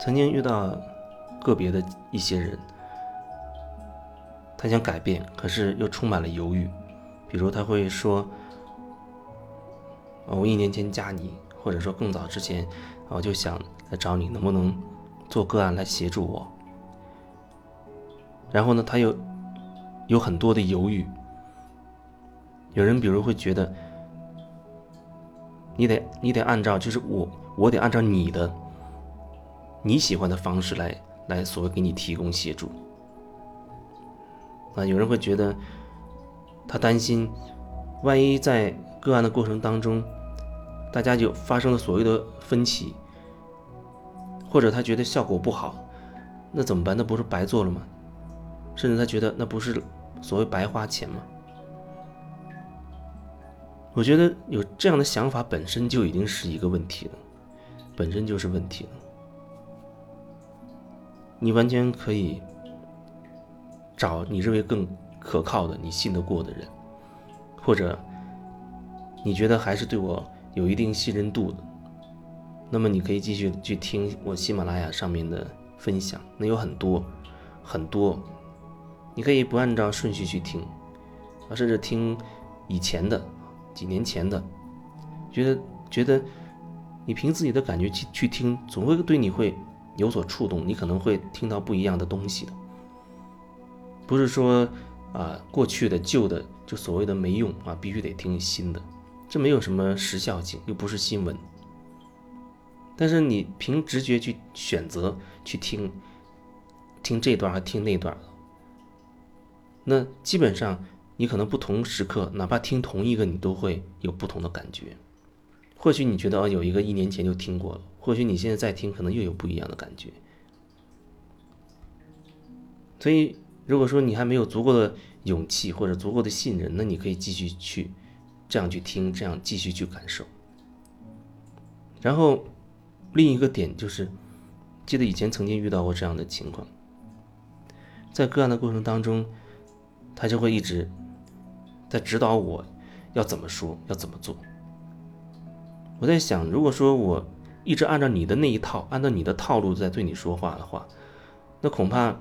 曾经遇到个别的一些人，他想改变，可是又充满了犹豫。比如他会说：“我一年前加你，或者说更早之前，我就想来找你，能不能做个案来协助我？”然后呢，他又有很多的犹豫。有人比如会觉得，你得你得按照就是我我得按照你的。你喜欢的方式来来所谓给你提供协助啊，有人会觉得他担心，万一在个案的过程当中，大家就发生了所谓的分歧，或者他觉得效果不好，那怎么办？那不是白做了吗？甚至他觉得那不是所谓白花钱吗？我觉得有这样的想法本身就已经是一个问题了，本身就是问题了。你完全可以找你认为更可靠的、你信得过的人，或者你觉得还是对我有一定信任度的，那么你可以继续去听我喜马拉雅上面的分享，那有很多很多，你可以不按照顺序去听，啊，甚至听以前的、几年前的，觉得觉得你凭自己的感觉去去听，总会对你会。有所触动，你可能会听到不一样的东西的。不是说啊，过去的旧的就所谓的没用啊，必须得听新的，这没有什么时效性，又不是新闻。但是你凭直觉去选择去听，听这段还听那段，那基本上你可能不同时刻，哪怕听同一个，你都会有不同的感觉。或许你觉得哦，有一个一年前就听过了。或许你现在再听，可能又有不一样的感觉。所以，如果说你还没有足够的勇气或者足够的信任，那你可以继续去这样去听，这样继续去感受。然后，另一个点就是，记得以前曾经遇到过这样的情况，在个案的过程当中，他就会一直在指导我要怎么说，要怎么做。我在想，如果说我。一直按照你的那一套，按照你的套路在对你说话的话，那恐怕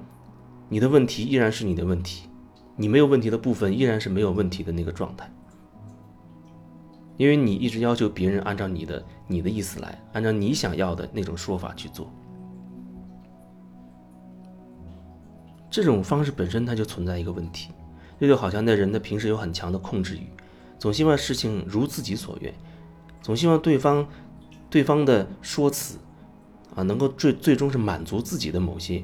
你的问题依然是你的问题，你没有问题的部分依然是没有问题的那个状态，因为你一直要求别人按照你的你的意思来，按照你想要的那种说法去做，这种方式本身它就存在一个问题，这就好像那人的平时有很强的控制欲，总希望事情如自己所愿，总希望对方。对方的说辞，啊，能够最最终是满足自己的某些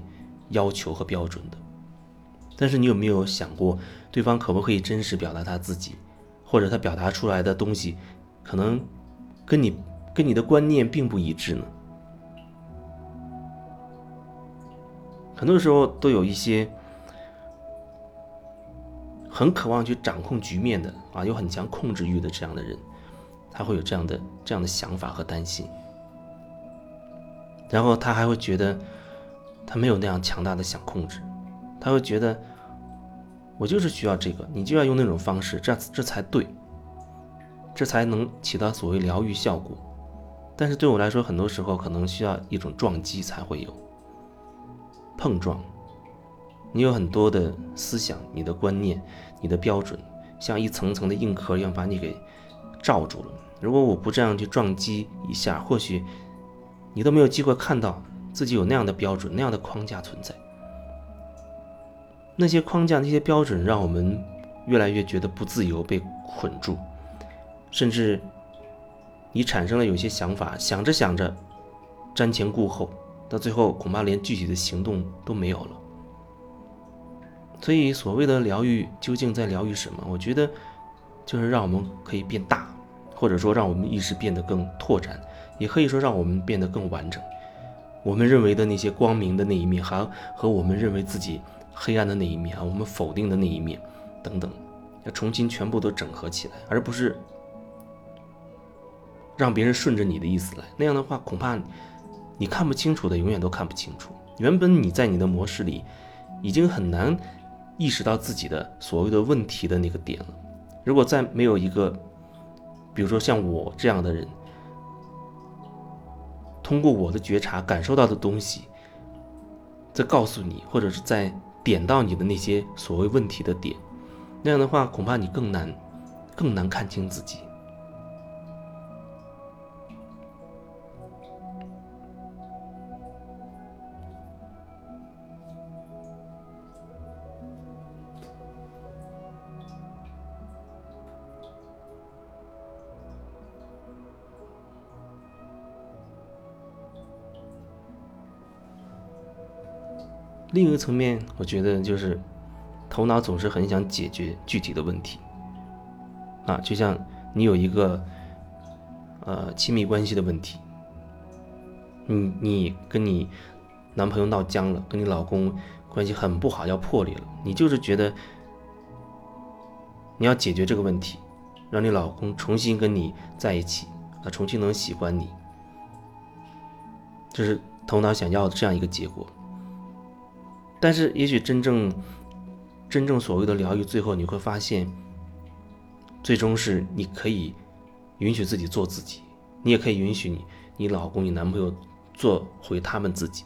要求和标准的。但是你有没有想过，对方可不可以真实表达他自己，或者他表达出来的东西，可能跟你跟你的观念并不一致呢？很多时候都有一些很渴望去掌控局面的啊，有很强控制欲的这样的人。他会有这样的这样的想法和担心，然后他还会觉得他没有那样强大的想控制，他会觉得我就是需要这个，你就要用那种方式，这样这才对，这才能起到所谓疗愈效果。但是对我来说，很多时候可能需要一种撞击才会有碰撞，你有很多的思想、你的观念、你的标准，像一层层的硬壳一样把你给罩住了。如果我不这样去撞击一下，或许你都没有机会看到自己有那样的标准、那样的框架存在。那些框架、那些标准，让我们越来越觉得不自由、被捆住，甚至你产生了有些想法，想着想着瞻前顾后，到最后恐怕连具体的行动都没有了。所以，所谓的疗愈究竟在疗愈什么？我觉得就是让我们可以变大。或者说，让我们意识变得更拓展，也可以说让我们变得更完整。我们认为的那些光明的那一面，还和我们认为自己黑暗的那一面啊，我们否定的那一面等等，要重新全部都整合起来，而不是让别人顺着你的意思来。那样的话，恐怕你看不清楚的，永远都看不清楚。原本你在你的模式里已经很难意识到自己的所谓的问题的那个点了。如果再没有一个。比如说像我这样的人，通过我的觉察感受到的东西，再告诉你，或者是在点到你的那些所谓问题的点，那样的话，恐怕你更难，更难看清自己。另一个层面，我觉得就是头脑总是很想解决具体的问题啊，就像你有一个呃亲密关系的问题，你你跟你男朋友闹僵了，跟你老公关系很不好，要破裂了，你就是觉得你要解决这个问题，让你老公重新跟你在一起啊，重新能喜欢你，这是头脑想要的这样一个结果。但是，也许真正、真正所谓的疗愈，最后你会发现，最终是你可以允许自己做自己，你也可以允许你、你老公、你男朋友做回他们自己。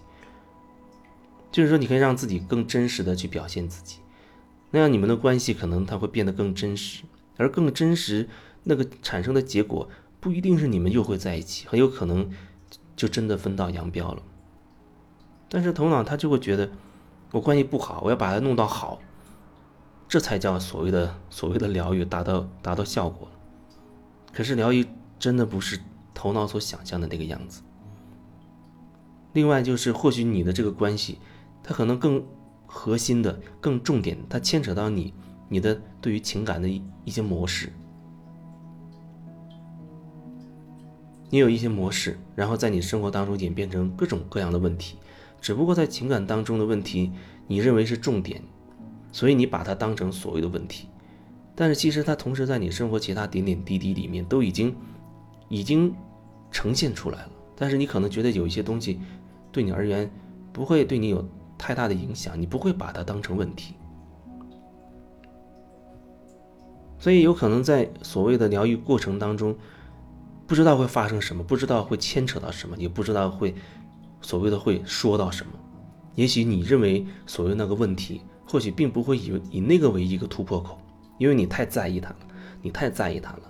就是说，你可以让自己更真实的去表现自己，那样你们的关系可能它会变得更真实，而更真实那个产生的结果，不一定是你们又会在一起，很有可能就真的分道扬镳了。但是头脑他就会觉得。我关系不好，我要把它弄到好，这才叫所谓的所谓的疗愈达到达到效果。可是疗愈真的不是头脑所想象的那个样子。另外就是，或许你的这个关系，它可能更核心的、更重点，它牵扯到你你的对于情感的一一些模式。你有一些模式，然后在你生活当中演变成各种各样的问题。只不过在情感当中的问题，你认为是重点，所以你把它当成所谓的问题，但是其实它同时在你生活其他点点滴滴里面都已经，已经呈现出来了。但是你可能觉得有一些东西，对你而言不会对你有太大的影响，你不会把它当成问题。所以有可能在所谓的疗愈过程当中，不知道会发生什么，不知道会牵扯到什么，也不知道会。所谓的会说到什么？也许你认为所谓那个问题，或许并不会以以那个为一个突破口，因为你太在意他了，你太在意他了，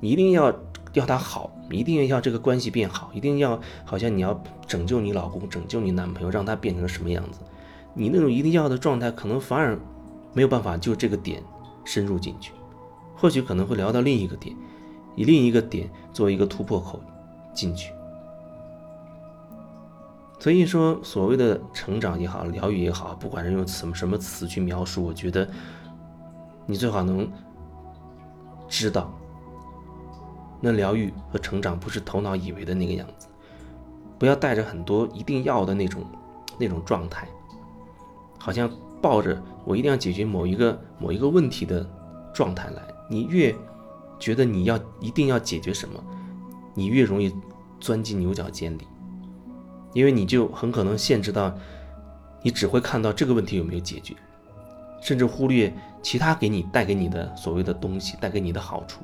你一定要要他好，一定要这个关系变好，一定要好像你要拯救你老公，拯救你男朋友，让他变成什么样子？你那种一定要的状态，可能反而没有办法就这个点深入进去，或许可能会聊到另一个点，以另一个点作为一个突破口进去。所以说，所谓的成长也好，疗愈也好，不管是用什么什么词去描述，我觉得你最好能知道，那疗愈和成长不是头脑以为的那个样子，不要带着很多一定要的那种那种状态，好像抱着我一定要解决某一个某一个问题的状态来。你越觉得你要一定要解决什么，你越容易钻进牛角尖里。因为你就很可能限制到，你只会看到这个问题有没有解决，甚至忽略其他给你带给你的所谓的东西带给你的好处。